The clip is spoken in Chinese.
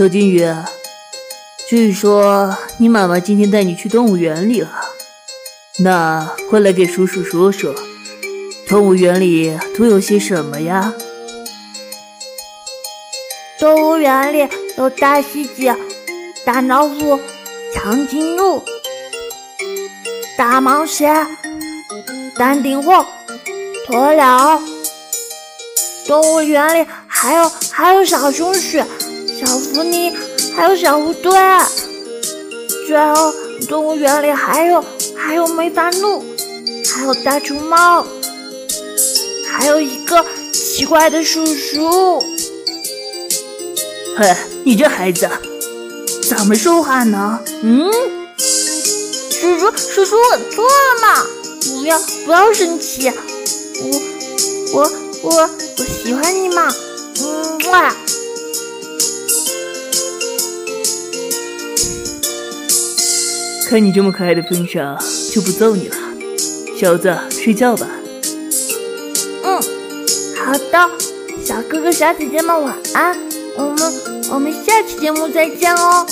小金鱼，据说你妈妈今天带你去动物园里了，那快来给叔叔说说，动物园里都有些什么呀？动物园里有大狮子、大老虎、长颈鹿、大蟒蛇、丹顶鹤、鸵鸟。动物园里还有还有小松鼠。小福尼，还有小乌龟，最后动物园里还有还有梅凡鹿，还有大熊猫，还有一个奇怪的叔叔。嘿，你这孩子怎么说话呢？嗯，叔叔叔叔，我错了嘛，不要不要生气，我我我我喜欢你嘛，嗯哇。看你这么可爱的份上，就不揍你了，小子，睡觉吧。嗯，好的，小哥哥小姐姐们晚安，我们我们下期节目再见哦。